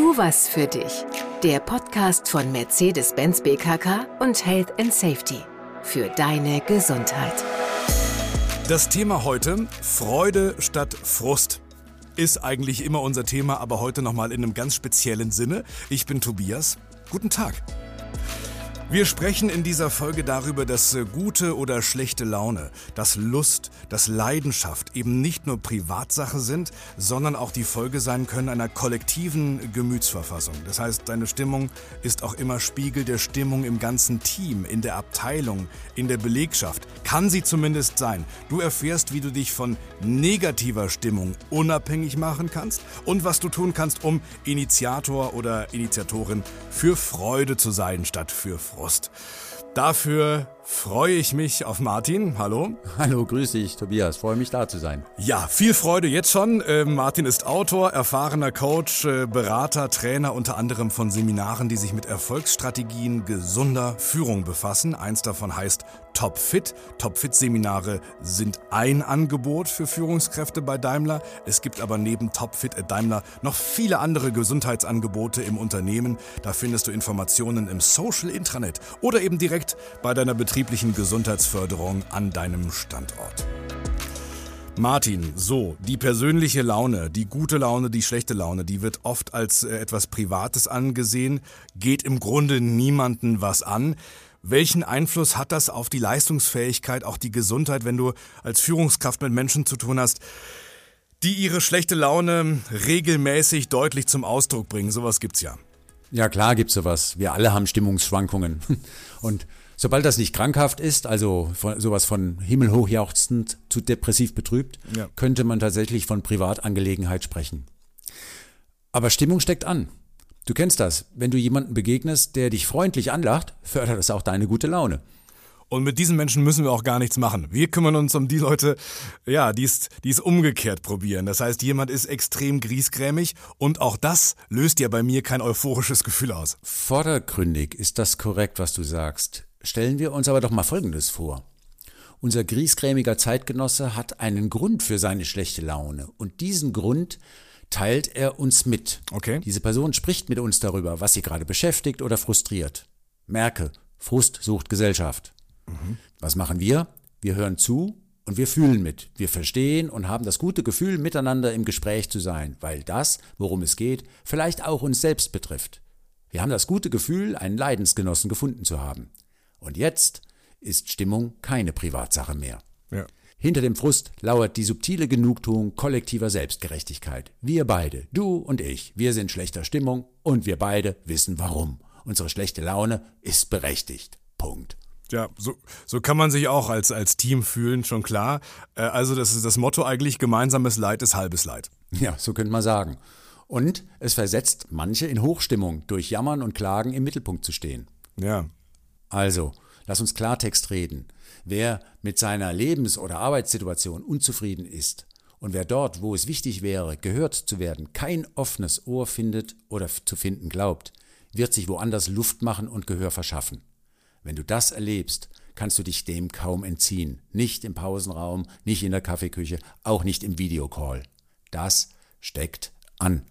Tu was für dich. Der Podcast von Mercedes-Benz BKK und Health and Safety. Für deine Gesundheit. Das Thema heute, Freude statt Frust. Ist eigentlich immer unser Thema, aber heute nochmal in einem ganz speziellen Sinne. Ich bin Tobias. Guten Tag. Wir sprechen in dieser Folge darüber, dass äh, gute oder schlechte Laune, dass Lust, dass Leidenschaft eben nicht nur Privatsache sind, sondern auch die Folge sein können einer kollektiven Gemütsverfassung. Das heißt, deine Stimmung ist auch immer Spiegel der Stimmung im ganzen Team, in der Abteilung, in der Belegschaft. Kann sie zumindest sein. Du erfährst, wie du dich von negativer Stimmung unabhängig machen kannst und was du tun kannst, um Initiator oder Initiatorin für Freude zu sein statt für Freude. Brust. Dafür freue ich mich auf Martin. Hallo. Hallo, grüß dich, Tobias. Freue mich da zu sein. Ja, viel Freude jetzt schon. Äh, Martin ist Autor, erfahrener Coach, äh, Berater, Trainer unter anderem von Seminaren, die sich mit Erfolgsstrategien gesunder Führung befassen. Eins davon heißt Topfit. Topfit-Seminare sind ein Angebot für Führungskräfte bei Daimler. Es gibt aber neben Topfit at Daimler noch viele andere Gesundheitsangebote im Unternehmen. Da findest du Informationen im Social Intranet oder eben direkt bei deiner betrieblichen Gesundheitsförderung an deinem Standort. Martin, so, die persönliche Laune, die gute Laune, die schlechte Laune, die wird oft als äh, etwas Privates angesehen, geht im Grunde niemanden was an. Welchen Einfluss hat das auf die Leistungsfähigkeit, auch die Gesundheit, wenn du als Führungskraft mit Menschen zu tun hast, die ihre schlechte Laune regelmäßig deutlich zum Ausdruck bringen? Sowas gibt's ja. Ja, klar gibt's sowas. Wir alle haben Stimmungsschwankungen. Und Sobald das nicht krankhaft ist, also von, sowas von himmelhoch jauchzend zu depressiv betrübt, ja. könnte man tatsächlich von Privatangelegenheit sprechen. Aber Stimmung steckt an. Du kennst das. Wenn du jemanden begegnest, der dich freundlich anlacht, fördert das auch deine gute Laune. Und mit diesen Menschen müssen wir auch gar nichts machen. Wir kümmern uns um die Leute, ja, die es, die es umgekehrt probieren. Das heißt, jemand ist extrem griesgrämig und auch das löst ja bei mir kein euphorisches Gefühl aus. Vordergründig ist das korrekt, was du sagst. Stellen wir uns aber doch mal Folgendes vor. Unser griesgrämiger Zeitgenosse hat einen Grund für seine schlechte Laune und diesen Grund teilt er uns mit. Okay. Diese Person spricht mit uns darüber, was sie gerade beschäftigt oder frustriert. Merke, Frust sucht Gesellschaft. Mhm. Was machen wir? Wir hören zu und wir fühlen mit. Wir verstehen und haben das gute Gefühl, miteinander im Gespräch zu sein, weil das, worum es geht, vielleicht auch uns selbst betrifft. Wir haben das gute Gefühl, einen Leidensgenossen gefunden zu haben. Und jetzt ist Stimmung keine Privatsache mehr. Ja. Hinter dem Frust lauert die subtile Genugtuung kollektiver Selbstgerechtigkeit. Wir beide, du und ich, wir sind schlechter Stimmung und wir beide wissen warum. Unsere schlechte Laune ist berechtigt. Punkt. Ja, so, so kann man sich auch als, als Team fühlen, schon klar. Äh, also das ist das Motto eigentlich, gemeinsames Leid ist halbes Leid. Ja, so könnte man sagen. Und es versetzt manche in Hochstimmung, durch Jammern und Klagen im Mittelpunkt zu stehen. Ja, also, lass uns Klartext reden. Wer mit seiner Lebens- oder Arbeitssituation unzufrieden ist und wer dort, wo es wichtig wäre, gehört zu werden, kein offenes Ohr findet oder zu finden glaubt, wird sich woanders Luft machen und Gehör verschaffen. Wenn du das erlebst, kannst du dich dem kaum entziehen. Nicht im Pausenraum, nicht in der Kaffeeküche, auch nicht im Videocall. Das steckt an.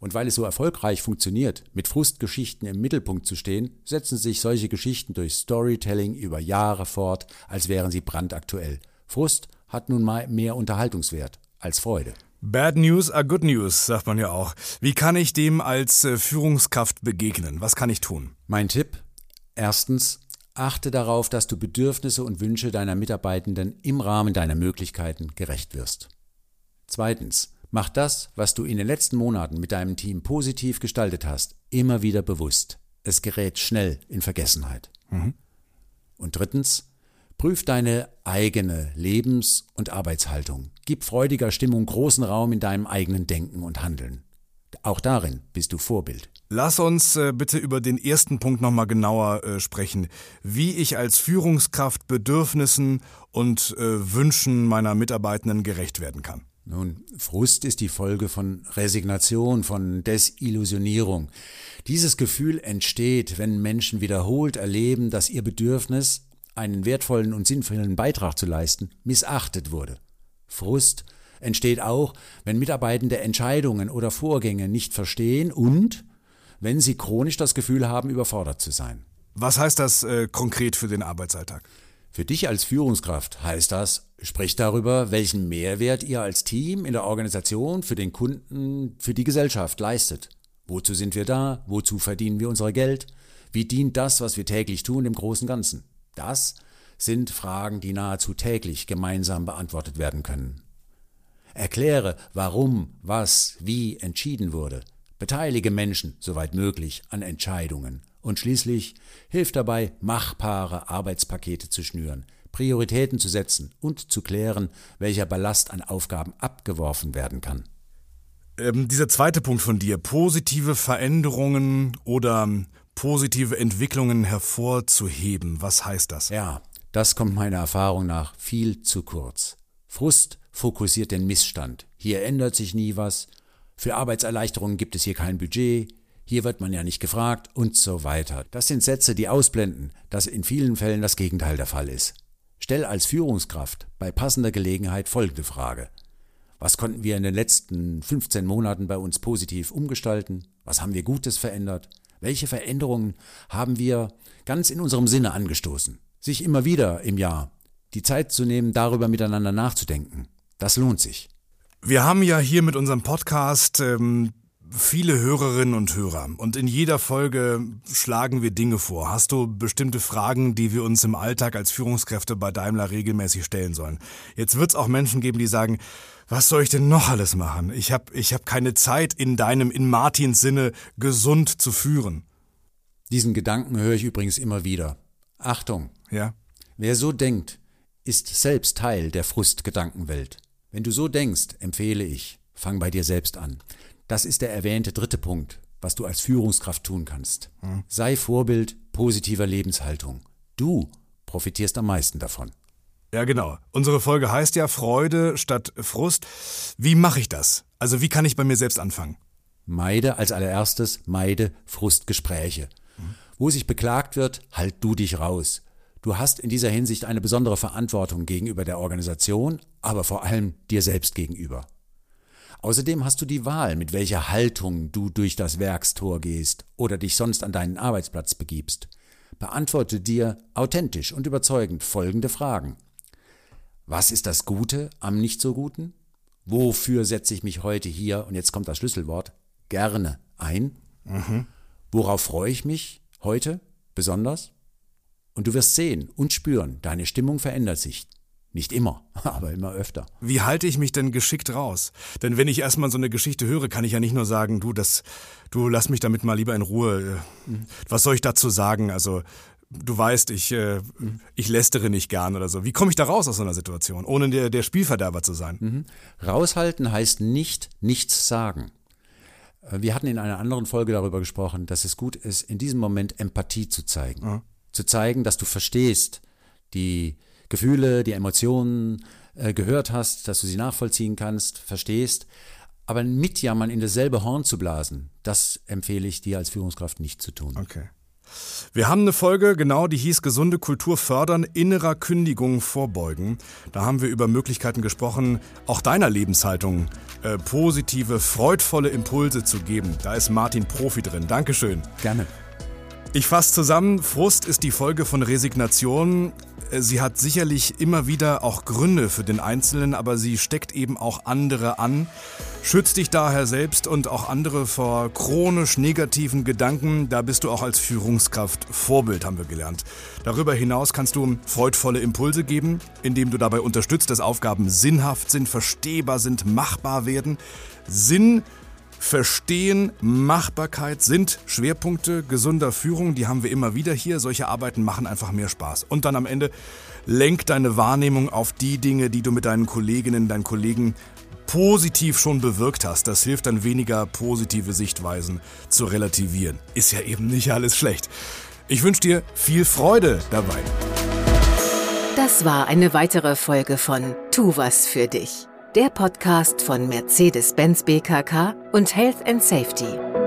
Und weil es so erfolgreich funktioniert, mit Frustgeschichten im Mittelpunkt zu stehen, setzen sich solche Geschichten durch Storytelling über Jahre fort, als wären sie brandaktuell. Frust hat nun mal mehr Unterhaltungswert als Freude. Bad News are good news, sagt man ja auch. Wie kann ich dem als äh, Führungskraft begegnen? Was kann ich tun? Mein Tipp? Erstens, achte darauf, dass du Bedürfnisse und Wünsche deiner Mitarbeitenden im Rahmen deiner Möglichkeiten gerecht wirst. Zweitens, Mach das, was du in den letzten Monaten mit deinem Team positiv gestaltet hast, immer wieder bewusst. Es gerät schnell in Vergessenheit. Mhm. Und drittens, prüf deine eigene Lebens- und Arbeitshaltung. Gib freudiger Stimmung großen Raum in deinem eigenen Denken und Handeln. Auch darin bist du Vorbild. Lass uns äh, bitte über den ersten Punkt nochmal genauer äh, sprechen. Wie ich als Führungskraft Bedürfnissen und äh, Wünschen meiner Mitarbeitenden gerecht werden kann. Nun, Frust ist die Folge von Resignation, von Desillusionierung. Dieses Gefühl entsteht, wenn Menschen wiederholt erleben, dass ihr Bedürfnis, einen wertvollen und sinnvollen Beitrag zu leisten, missachtet wurde. Frust entsteht auch, wenn Mitarbeitende Entscheidungen oder Vorgänge nicht verstehen und wenn sie chronisch das Gefühl haben, überfordert zu sein. Was heißt das äh, konkret für den Arbeitsalltag? Für dich als Führungskraft heißt das, sprich darüber, welchen Mehrwert ihr als Team in der Organisation, für den Kunden, für die Gesellschaft leistet. Wozu sind wir da? Wozu verdienen wir unser Geld? Wie dient das, was wir täglich tun, dem großen Ganzen? Das sind Fragen, die nahezu täglich gemeinsam beantwortet werden können. Erkläre, warum, was, wie entschieden wurde. Beteilige Menschen, soweit möglich, an Entscheidungen. Und schließlich hilf dabei, machbare Arbeitspakete zu schnüren, Prioritäten zu setzen und zu klären, welcher Ballast an Aufgaben abgeworfen werden kann. Ähm, dieser zweite Punkt von dir, positive Veränderungen oder positive Entwicklungen hervorzuheben, was heißt das? Ja, das kommt meiner Erfahrung nach viel zu kurz. Frust fokussiert den Missstand. Hier ändert sich nie was. Für Arbeitserleichterungen gibt es hier kein Budget. Hier wird man ja nicht gefragt und so weiter. Das sind Sätze, die ausblenden, dass in vielen Fällen das Gegenteil der Fall ist. Stell als Führungskraft bei passender Gelegenheit folgende Frage. Was konnten wir in den letzten 15 Monaten bei uns positiv umgestalten? Was haben wir Gutes verändert? Welche Veränderungen haben wir ganz in unserem Sinne angestoßen? sich immer wieder im Jahr die Zeit zu nehmen, darüber miteinander nachzudenken. Das lohnt sich. Wir haben ja hier mit unserem Podcast ähm, viele Hörerinnen und Hörer und in jeder Folge schlagen wir Dinge vor. Hast du bestimmte Fragen, die wir uns im Alltag als Führungskräfte bei Daimler regelmäßig stellen sollen? Jetzt wird es auch Menschen geben, die sagen, was soll ich denn noch alles machen? Ich habe ich hab keine Zeit in deinem, in Martins Sinne, gesund zu führen. Diesen Gedanken höre ich übrigens immer wieder. Achtung, ja. Wer so denkt, ist selbst Teil der Frustgedankenwelt. Wenn du so denkst, empfehle ich, fang bei dir selbst an. Das ist der erwähnte dritte Punkt, was du als Führungskraft tun kannst. Sei Vorbild positiver Lebenshaltung. Du profitierst am meisten davon. Ja, genau. Unsere Folge heißt ja Freude statt Frust. Wie mache ich das? Also wie kann ich bei mir selbst anfangen? Meide als allererstes, meide Frustgespräche. Hm. Wo sich beklagt wird, halt du dich raus. Du hast in dieser Hinsicht eine besondere Verantwortung gegenüber der Organisation, aber vor allem dir selbst gegenüber. Außerdem hast du die Wahl, mit welcher Haltung du durch das Werkstor gehst oder dich sonst an deinen Arbeitsplatz begibst. Beantworte dir authentisch und überzeugend folgende Fragen. Was ist das Gute am Nicht so Guten? Wofür setze ich mich heute hier, und jetzt kommt das Schlüsselwort, gerne ein? Mhm. Worauf freue ich mich heute besonders? Und du wirst sehen und spüren, deine Stimmung verändert sich. Nicht immer, aber immer öfter. Wie halte ich mich denn geschickt raus? Denn wenn ich erstmal so eine Geschichte höre, kann ich ja nicht nur sagen, du, das, du lass mich damit mal lieber in Ruhe. Mhm. Was soll ich dazu sagen? Also, du weißt, ich, äh, ich lästere nicht gern oder so. Wie komme ich da raus aus so einer Situation, ohne der, der Spielverderber zu sein? Mhm. Raushalten heißt nicht nichts sagen. Äh, wir hatten in einer anderen Folge darüber gesprochen, dass es gut ist, in diesem Moment Empathie zu zeigen. Mhm zu zeigen, dass du verstehst, die Gefühle, die Emotionen äh, gehört hast, dass du sie nachvollziehen kannst, verstehst. Aber mitjammern in dasselbe Horn zu blasen, das empfehle ich dir als Führungskraft nicht zu tun. Okay. Wir haben eine Folge, genau, die hieß Gesunde Kultur fördern, innerer Kündigung vorbeugen. Da haben wir über Möglichkeiten gesprochen, auch deiner Lebenshaltung äh, positive, freudvolle Impulse zu geben. Da ist Martin Profi drin. Dankeschön. Gerne. Ich fasse zusammen, Frust ist die Folge von Resignation. Sie hat sicherlich immer wieder auch Gründe für den Einzelnen, aber sie steckt eben auch andere an. Schützt dich daher selbst und auch andere vor chronisch negativen Gedanken. Da bist du auch als Führungskraft Vorbild, haben wir gelernt. Darüber hinaus kannst du freudvolle Impulse geben, indem du dabei unterstützt, dass Aufgaben sinnhaft sind, verstehbar sind, machbar werden. Sinn Verstehen, Machbarkeit sind Schwerpunkte gesunder Führung. Die haben wir immer wieder hier. Solche Arbeiten machen einfach mehr Spaß. Und dann am Ende lenk deine Wahrnehmung auf die Dinge, die du mit deinen Kolleginnen, deinen Kollegen positiv schon bewirkt hast. Das hilft dann weniger positive Sichtweisen zu relativieren. Ist ja eben nicht alles schlecht. Ich wünsche dir viel Freude dabei. Das war eine weitere Folge von Tu was für dich der Podcast von Mercedes-Benz BKK und Health and Safety.